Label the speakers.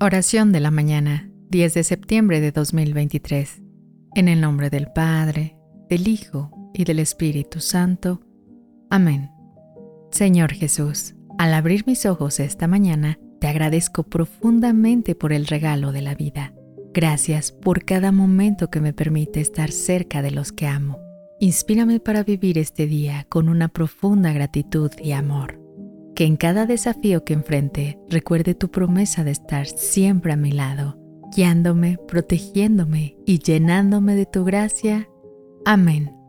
Speaker 1: Oración de la mañana, 10 de septiembre de 2023. En el nombre del Padre, del Hijo y del Espíritu Santo. Amén. Señor Jesús, al abrir mis ojos esta mañana, te agradezco profundamente por el regalo de la vida. Gracias por cada momento que me permite estar cerca de los que amo. Inspírame para vivir este día con una profunda gratitud y amor que en cada desafío que enfrente recuerde tu promesa de estar siempre a mi lado, guiándome, protegiéndome y llenándome de tu gracia. Amén.